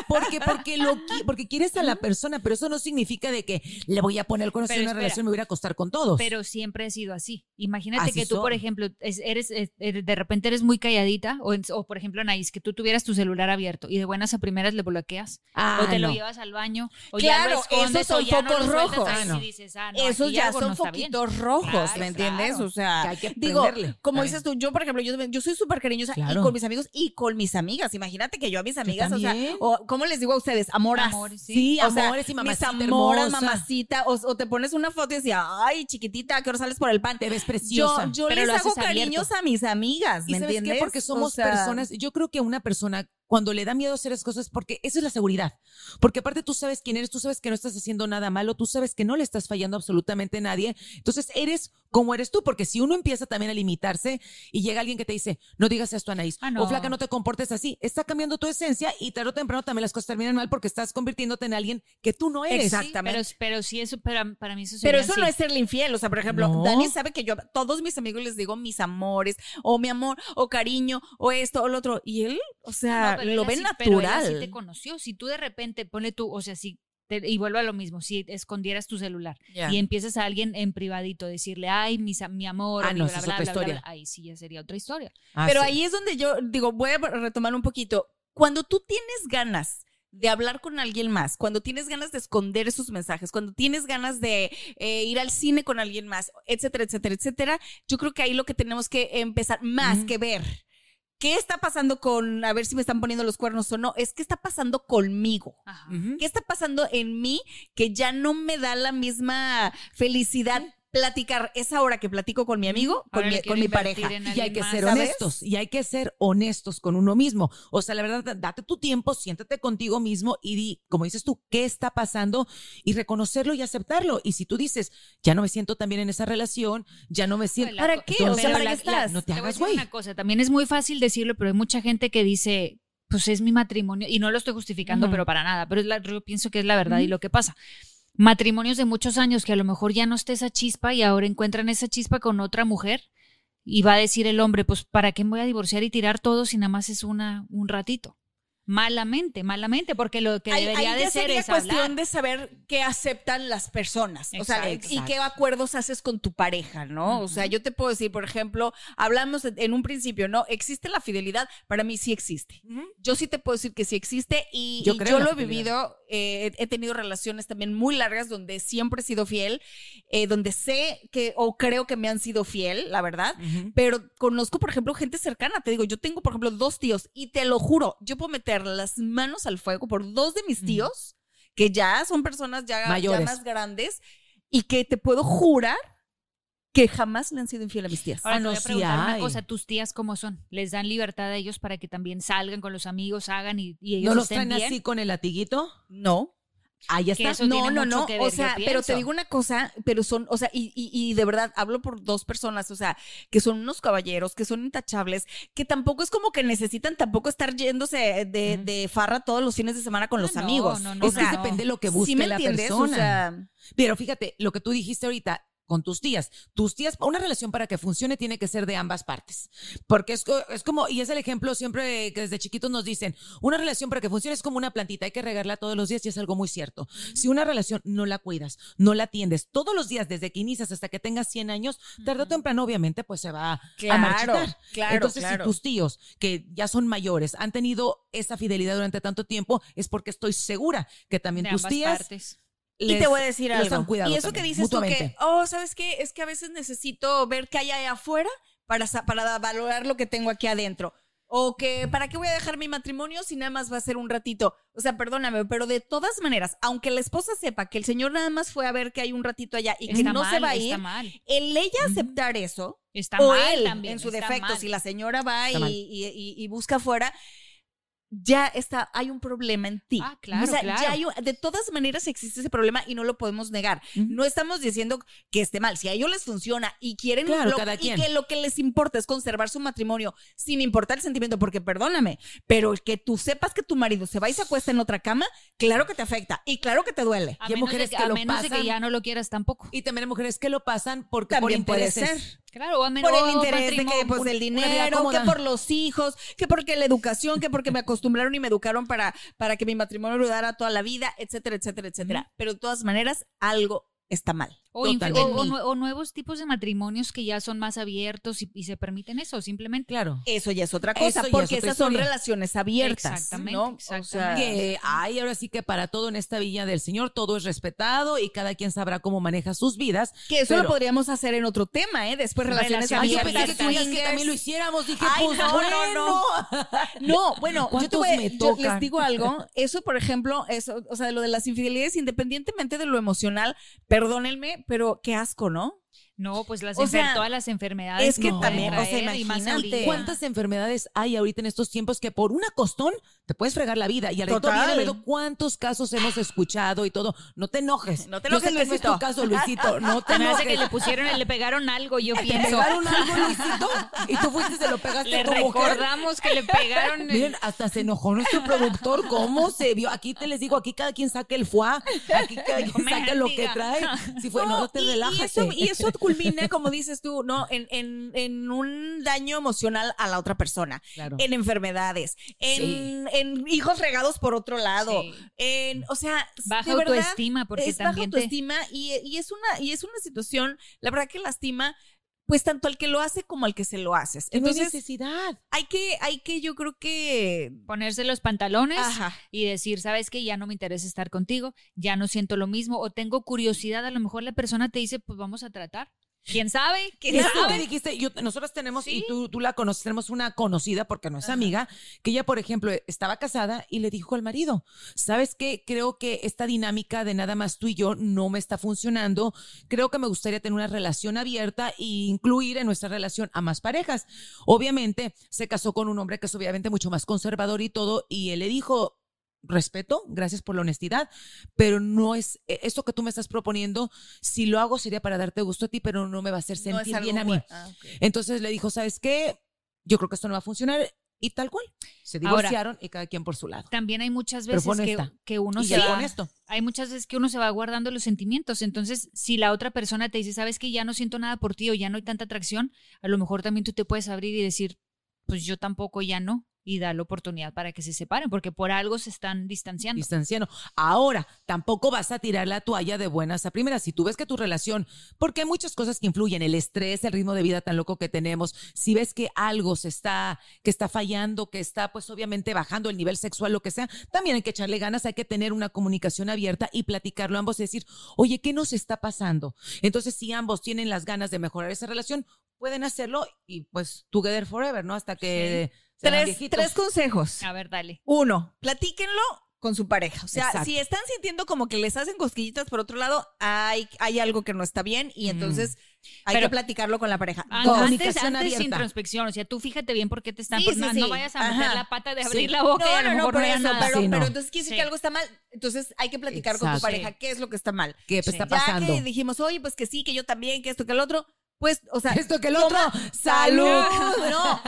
porque, porque, lo, porque quieres a la persona, pero eso no significa de que le voy a poner con una relación, me voy a acostar con todos. Pero siempre ha sido así. Imagínate Así que tú, por ejemplo, es- eres, es- eres- de repente eres muy calladita, o, o por ejemplo, Anaís, que tú tuvieras tu celular abierto y de buenas a primeras le bloqueas, Ah, o te lo llevas al baño, o ya Claro, lo escondes, esos son ya focos rojos. Ah, no. dices, ah, Esos ya son foquitos rojos, Claro, ¿me entiendes? claro. O sea, Que hay que digo, como dices tú, yo, por ejemplo, yo, yo soy súper cariñosa y Claro. con mis amigos y con mis amigas. Imagínate que yo a mis amigas, o sea, o, ¿cómo les digo a ustedes? Amoras. Amores, sí. Sí, O sea, amores y mamacita Mis amoras, hermosa. O, o te pones una foto y decía, ay, chiquitita, ¿a qué hora sales por el pan? Te ves preciosa. yo Pero les hago abierto. cariños a mis amigas, ¿Y ¿me sabes entiendes? qué? Porque somos O sea, personas, yo creo que una persona cuando le da miedo hacer esas cosas, porque eso es la seguridad. Porque aparte tú sabes quién eres, tú sabes que no estás haciendo nada malo, tú sabes que no le estás fallando absolutamente a nadie. Entonces eres como eres tú, porque si uno empieza también a limitarse y llega alguien que te dice, no digas esto, Anaís, Ah, no. o flaca, no te comportes así, está cambiando tu esencia y tarde o temprano también las cosas terminan mal porque estás convirtiéndote en alguien que tú no eres. Exacto. Sí, Exactamente. pero, pero sí, eso para, para mí eso Pero eso no así. es serle infiel. O sea, por ejemplo, No. Dani sabe que yo a todos mis amigos les digo mis amores, o mi amor, o cariño, o esto, o lo otro. Y él, o sea, No, pero lo él ve así- pero natural. así te conoció. Si tú de repente, ponle tú, o sea, si, te- y vuelvo a lo mismo, si escondieras tu celular y empiezas a alguien en privadito decirle, ay, mi amor, Ah, no, bla, bla, otra bla, bla, ahí sí ya sería otra historia. Ah, Pero sí. ahí es donde yo digo, voy a retomar un poquito. Cuando tú tienes ganas de hablar con alguien más, cuando tienes ganas de esconder esos mensajes, cuando tienes ganas de eh, ir al cine con alguien más, etcétera, etcétera, etcétera, yo creo que ahí lo que tenemos que empezar, más que ver qué está pasando con, a ver si me están poniendo los cuernos o no, es qué está pasando conmigo. Ajá. ¿Qué está pasando en mí que ya no me da la misma felicidad platicar esa hora que platico con mi amigo, con Ahora mi, con mi pareja? en Y hay que más, ser ¿sabes? honestos, y hay que ser honestos con uno mismo. O sea, la verdad, date tu tiempo, siéntate contigo mismo y di, como dices tú, qué está pasando y reconocerlo y aceptarlo. Y si tú dices, ya no me siento tan bien en esa relación, ya no me siento. ¿Para qué? pero O sea, ¿para la- qué estás? No te voy a hagas, decir güey. una cosa, también es muy fácil decirlo, pero hay mucha gente que dice, pues es mi matrimonio, y no lo estoy justificando, pero para nada, pero es la- yo pienso que es la verdad y lo que pasa. Matrimonios de muchos años que a lo mejor ya no está esa chispa y ahora encuentran esa chispa con otra mujer y va a decir el hombre, pues ¿para qué me voy a divorciar y tirar todo si nada más es una un ratito? Malamente, malamente, porque lo que Ahí- debería ahí de ya ser sería es cuestión hablar. de saber qué aceptan las personas. o sea, Exacto. y qué acuerdos haces con tu pareja, ¿no? O sea, yo te puedo decir, por ejemplo, hablamos en- un principio, ¿no? ¿Existe la fidelidad? Para mí sí existe. Yo sí te puedo decir que sí existe y Yo y lo he vivido, eh, he tenido relaciones también muy largas donde siempre he sido fiel, eh, donde sé que o creo que me han sido fiel, la verdad. Pero conozco, por ejemplo, gente cercana. Te digo, yo tengo, por ejemplo, dos tíos y te lo juro, yo puedo meter las manos al fuego por dos de mis tíos, que ya son personas ya, ya Mayores. más grandes, y que te puedo jurar que jamás le han sido infiel a mis tías. Ahora Ah, te no, voy a sí preguntar una hay. cosa, ¿tus tías cómo son? ¿Les dan libertad a ellos para que también salgan con los amigos, hagan y, y ellos ¿No los estén traen bien? así con el latiguito? No. Ahí Que está. eso no, tiene no, mucho no. que o ver, sea, pero te digo una cosa, pero son, o sea, y, y, y de verdad hablo por dos personas, o sea, que son unos caballeros, que son intachables, que tampoco es como que necesitan tampoco estar yéndose de, de farra todos los fines de semana con los no, amigos. no, no, o es que depende de lo que ¿sí busque me la entiendes? persona. O sea, Pero fíjate, lo que tú dijiste ahorita con tus tías, tus tías, una relación para que funcione tiene que ser de ambas partes. Porque es, es como, y es el ejemplo siempre que desde chiquitos nos dicen, una relación para que funcione es como una plantita, hay que regarla todos los días y es algo muy cierto. Si una relación no la cuidas, no la atiendes todos los días desde que inicias hasta que tengas 100 años, tarde o temprano obviamente pues se va a marchitar. claro, Entonces, claro. si tus tíos, que ya son mayores, han tenido esa fidelidad durante tanto tiempo, es porque estoy segura que también de tus tías partes. Y les- te voy a decir les han algo. cuidado y eso también, que dices tú que, oh, ¿sabes qué? Es que a veces necesito ver qué hay allá afuera para, para valorar lo que tengo aquí adentro. O que, ¿para qué voy a dejar mi matrimonio si nada más va a ser un ratito? O sea, perdóname, pero de todas maneras, aunque la esposa sepa que el señor nada más fue a ver que hay un ratito allá y que Está no mal, se va a ir, mal. el ella aceptar eso, Está o mal él, también. en su defecto, mal. si la señora va y, y- y- y busca afuera, ya está, hay un problema en ti. Ah, claro, O sea, claro. ya hay un- de todas maneras existe ese problema y no lo podemos negar. No estamos diciendo que esté mal. Si a ellos les funciona y quieren Claro, lo- cada y que lo que les importa es conservar su matrimonio sin importar el sentimiento, porque perdóname, pero que tú sepas que tu marido se va y se acuesta en otra cama, claro que te afecta y claro que te duele. A Y hay mujeres de, que a lo menos de que pasan. ya no lo quieras tampoco. Y también hay mujeres que lo pasan porque También por puede ser. Claro, o a menos por el interés de que pues del dinero, que por los hijos, que porque la educación, que porque me acostumbraron y me educaron para, para que mi matrimonio durara toda la vida, etcétera, etcétera, etcétera. Pero de todas maneras, algo está mal. O, o- o o nuevos tipos de matrimonios que ya son más abiertos y, y se permiten eso, simplemente. Claro. Eso ya es otra Eso cosa, es porque otra esas son relaciones abiertas. Exactamente, ¿no? O exactamente. sea, que hay ahora sí que para todo en esta villa del Señor todo es respetado y cada quien sabrá cómo maneja sus vidas. que eso pero- lo podríamos hacer en otro tema, ¿eh? Después relaciones Relaciones Ay, yo abiertas. pensé que también lo hiciéramos. Dije, Ay, pues no, no, bueno. no. No, bueno, yo, te ¿Cuántos voy a- me yo les digo algo. Eso, por ejemplo, eso, o sea, lo de las infidelidades, independientemente de lo emocional, perdónenme, pero qué asco, ¿no? No, pues las O sea, todas las enfermedades. es que pueden también, o sea, imagínate. ¿Cuántas enfermedades hay ahorita en estos tiempos que por una costón te puedes fregar la vida? Y al viene cuántos casos hemos escuchado y todo. No te enojes. No te enojes, sé que no es Luisito. tu caso, Luisito. No te Se me hace enojes. que le pusieron, le pegaron algo, yo ¿Te pienso. pegaron algo, Luisito? Y tú fuiste y se lo pegaste Le a tu mujer. recordamos que le pegaron. el- Miren, hasta se enojó nuestro productor. ¿Cómo se vio? Aquí te les digo, aquí cada quien saca el foie, aquí cada quien saca lo que trae. Si fue, no, te y, y eso, y eso culmina, como dices tú, ¿no? En, en, en un daño emocional a la otra persona, Claro. en enfermedades, en, en hijos regados por otro lado, Sí. en, o sea, Baja de verdad, autoestima, porque es baja también te- autoestima y, y es una, y es una situación, la verdad que lastima, pues tanto al que lo hace como al que se lo haces. Que no hay Entonces, necesidad. hay que, hay que, yo creo que. ponerse los pantalones Ajá. y decir, sabes que ya no me interesa estar contigo, ya no siento lo mismo o tengo curiosidad, a lo mejor la persona te dice, pues vamos a tratar. ¿Quién sabe? ¿Quién Eso sabe? dijiste, yo, nosotros tenemos, y tú, tú la conoces, tenemos una conocida, porque no es amiga, que ella, por ejemplo, estaba casada y le dijo al marido, ¿sabes qué? Creo que esta dinámica de nada más tú y yo no me está funcionando. Creo que me gustaría tener una relación abierta e incluir en nuestra relación a más parejas. Obviamente, se casó con un hombre que es obviamente mucho más conservador y todo, y él le dijo, respeto, gracias por la honestidad, pero no es eh, esto que tú me estás proponiendo, si lo hago sería para darte gusto a ti, pero no me va a hacer sentir bien a mí. bueno. Ah. Entonces le dijo, ¿sabes qué? Yo creo que esto no va a funcionar y tal cual. Se Ahora, divorciaron y cada quien por su lado. También hay muchas veces que, uno y se va, hay muchas veces que uno se va guardando los sentimientos. Entonces, si la otra persona te dice, sabes que ya no siento nada por ti o ya no hay tanta atracción, a lo mejor también tú te puedes abrir y decir, pues yo tampoco ya no. Y dar la oportunidad para que se separen, porque por algo se están distanciando. distanciando. Ahora, tampoco vas a tirar la toalla de buenas a primeras. Si tú ves que tu relación, porque hay muchas cosas que influyen, el estrés, el ritmo de vida tan loco que tenemos, si ves que algo se está, que está fallando, que está pues obviamente bajando el nivel sexual, lo que sea, también hay que echarle ganas, hay que tener una comunicación abierta y platicarlo ambos y decir, oye, ¿qué nos está pasando? Entonces, si ambos tienen las ganas de mejorar esa relación, pueden hacerlo y pues together forever, ¿no? Hasta que hagan Tres, tres consejos. A ver, dale. Uno, platíquenlo con su pareja. O sea, Exacto. si están sintiendo como que les hacen cosquillitas por otro lado, hay, hay algo que no está bien y entonces hay Pero- que platicarlo con la pareja. An-. Antes, Comunicación antes abierta. introspección, o sea, tú fíjate bien por qué te están, Sí, por- sí, no, sí. no vayas a meter la pata de Sí. abrir la boca y a No, lo no, no, mejor por no eso, nada. pero, Sí, no. pero entonces quiere decir Sí. que algo está mal. Entonces hay que platicar con tu Exacto. pareja qué es lo que está mal. ¿Qué Sí. está Ya pasando? que dijimos, oye, pues que sí, que yo también, que esto, que el otro, pues, o sea, Esto que el otro, salud. No,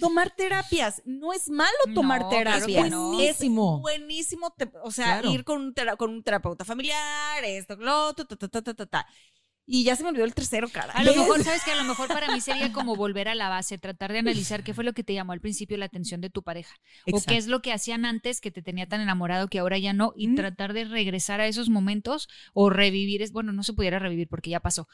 tomar terapias. No es malo tomar No, claro terapias. que no. Es Buenísimo. buenísimo. te- o sea, Claro. ir con un, tera- con un terapeuta familiar, esto, lo otro, ta, ta, ta, ta, ta, ta. Y ya se me olvidó el tercero, cara. A lo mejor, ¿sabes que A lo mejor para mí sería como volver a la base, tratar de analizar qué fue lo que te llamó al principio la atención de tu pareja. O qué es lo que hacían antes que te tenía tan enamorado que ahora ya no. Y Mm. tratar de regresar a esos momentos o revivir. es Bueno, no se pudiera revivir porque ya pasó.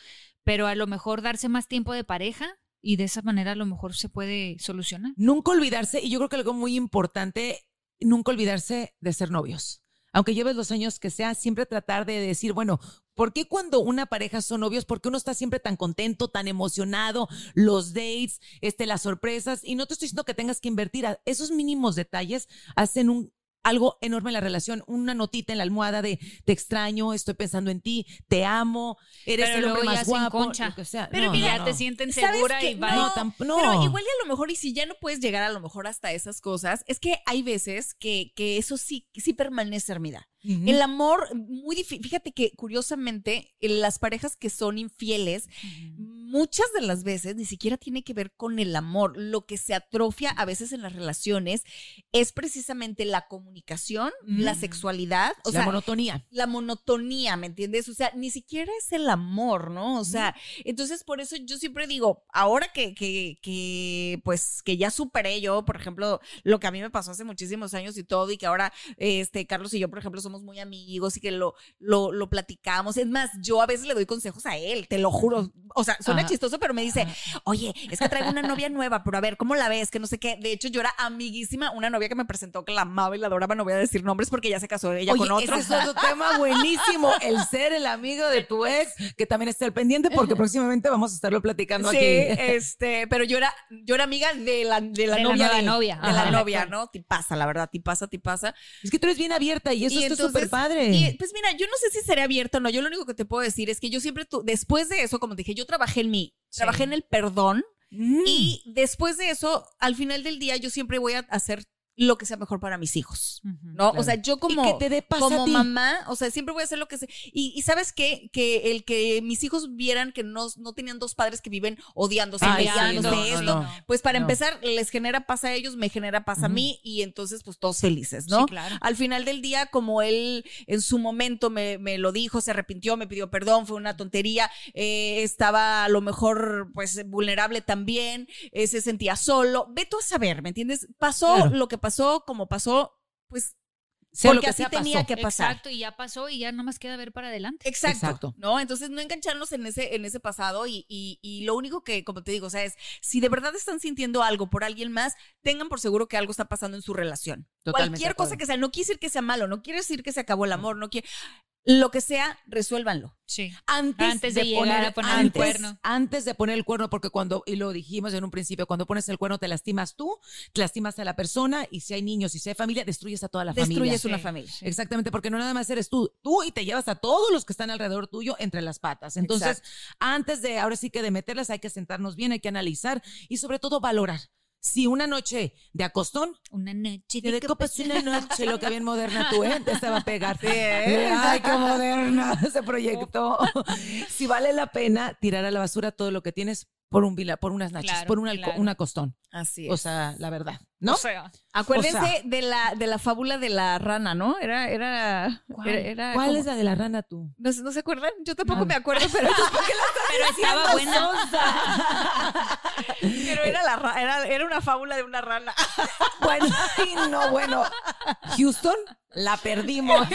Pero a lo mejor darse más tiempo de pareja y de esa manera a lo mejor se puede solucionar. Nunca olvidarse, y yo creo que algo muy importante, nunca olvidarse de ser novios. Aunque lleves los años que sea, siempre tratar de decir, bueno, ¿por qué cuando una pareja son novios? ¿Por qué uno está siempre tan contento, tan emocionado? Los dates, este, las sorpresas. Y no te estoy diciendo que tengas que invertir. Esos mínimos detalles hacen un algo enorme en la relación, una notita en la almohada de te extraño, estoy pensando en ti, te amo, eres Pero el hombre más guapo, enconcha. lo que sea. Pero No, mira, no, ya no. te sienten ¿Sabes segura y va. No. Pero igual y a lo mejor, y si ya no puedes llegar a lo mejor hasta esas cosas, es que hay veces que, que eso sí, sí permanece. Ujú. El amor, muy difícil. Fíjate que curiosamente, en las parejas que son infieles, muchas de las veces ni siquiera tiene que ver con el amor. Lo que se atrofia a veces en las relaciones es precisamente la comunicación, la Mm. sexualidad, o la sea, monotonía. la monotonía, ¿me entiendes? O sea, ni siquiera es el amor, ¿no? O sea, entonces por eso yo siempre digo, ahora que, que, que, pues, que ya superé yo, por ejemplo, lo que a mí me pasó hace muchísimos años y todo, y que ahora, este, Carlos y yo, por ejemplo, somos muy amigos y que lo, lo, lo platicamos. Es más, yo a veces le doy consejos a él, te lo juro. O sea, suena chistoso, pero me dice, oye, es que traigo una novia nueva, pero a ver, ¿cómo la ves? Que no sé qué. De hecho, yo era amiguísima, una novia que me presentó que la amaba y la adoraba, no voy a decir nombres porque ya se casó ella Oye, con otro. ese es otro tema buenísimo, el ser el amigo de tu ex, que también está al pendiente porque próximamente vamos a estarlo platicando Sí, aquí. este, pero yo era, yo era amiga de la, de la De la novia de, novia. de la novia, ¿no? Ti pasa, la verdad, ti pasa, ti pasa. Es que tú eres bien abierta y eso entonces- súper padre. Y pues mira, yo no sé si seré abierta o no. Yo lo único que te puedo decir es que yo siempre, tu- después de eso, como te dije, yo trabajé en mí, Sí. trabajé en el perdón Mm. y después de eso, al final del día, yo siempre voy a hacer lo que sea mejor para mis hijos. ¿No? Claro. O sea, yo como, que te dé como mamá, o sea, siempre voy a hacer lo que sé. Y, y sabes qué? Que el que mis hijos vieran que no, no tenían dos padres que viven odiándose, Ay, sí, no, esto, no. pues para No. empezar, les genera paz a ellos, me genera paz a mí y entonces pues todos felices, ¿no? Sí, claro. Al final del día, como él en su momento me, me lo dijo, se arrepintió, me pidió perdón, fue una tontería, eh, estaba a lo mejor pues vulnerable también, eh, se sentía solo, ve tú a saber, ¿me entiendes? Pasó Claro. lo que pasó, como pasó, pues Sea lo porque que así sea, tenía pasó. que pasar. Exacto, y ya pasó y ya nomás queda ver para adelante. Exacto, Exacto. ¿no? Entonces no engancharnos en ese, en ese pasado y, y, y lo único que, como te digo, o sea, es si de verdad están sintiendo algo por alguien más, tengan por seguro que algo está pasando en su relación. Totalmente Cualquier cosa que sea, no quiere decir que sea malo, no quiere decir que se acabó el amor, no quiere, lo que sea, resuélvanlo. Sí. Antes, Antes de poner, a poner el cuerno. Antes de poner el cuerno, porque cuando, y lo dijimos en un principio, cuando pones el cuerno te lastimas tú, te lastimas a la persona, y si hay niños y si hay familia, destruyes a toda la familia. Destruyes una Sí. familia. Exactamente, porque no nada más eres tú, tú y te llevas a todos los que están alrededor tuyo entre las patas. Entonces, antes de, ahora sí que de meterlas, hay que sentarnos bien, hay que analizar y sobre todo valorar. Si una noche de acostón, Una noche de copas una noche, lo que bien moderna tú, ¿eh? Te estaba a pegar. ¿eh? Ay, qué moderna se proyectó. si vale la pena tirar a la basura todo lo que tienes por un vila, por unas nachas, Claro, por un, alco- claro. un acostón. Así es. O sea, la verdad, ¿no? O sea, Acuérdense o sea- de la de la fábula de la rana, ¿no? Era era ¿Cuál, era, era cuál como- es la de la rana tú? ¿No, se- no se acuerdan? Yo tampoco No. me acuerdo, pero pero estaba buena. pero era la ra- era, era una fábula de una rana. Bueno, no, bueno. Houston, la perdimos.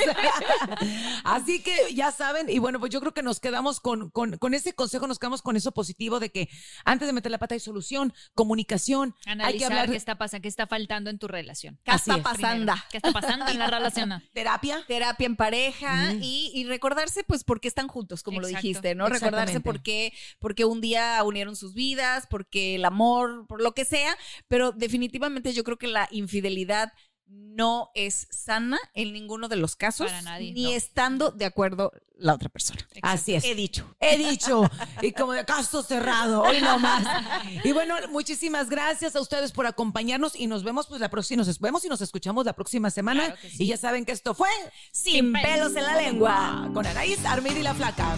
Así que ya saben, y bueno, pues yo creo que nos quedamos con, con, con ese consejo, nos quedamos con eso positivo de que antes de meter la pata hay solución, comunicación, hay que Analizar hablar qué está pasando, qué está faltando en tu relación. ¿Qué Así está es. pasando? Primero, ¿Qué está pasando en la relación? terapia. terapia en pareja y, y recordarse pues por qué están juntos, como lo dijiste, ¿no? Recordarse por qué, porque un día unieron sus vidas, porque el amor, por lo que sea, pero definitivamente yo creo que la infidelidad no es sana en ninguno de los casos, Para nadie, ni no. estando de acuerdo la otra persona. Así es. He dicho. He dicho, y como de caso cerrado, hoy no más. Y bueno, muchísimas gracias a ustedes por acompañarnos y nos vemos pues la próxima, nos vemos y nos escuchamos la próxima semana. Claro que sí. Y ya saben que esto fue Sin pelos en la lengua. con Anaís, Armir y la Flaca.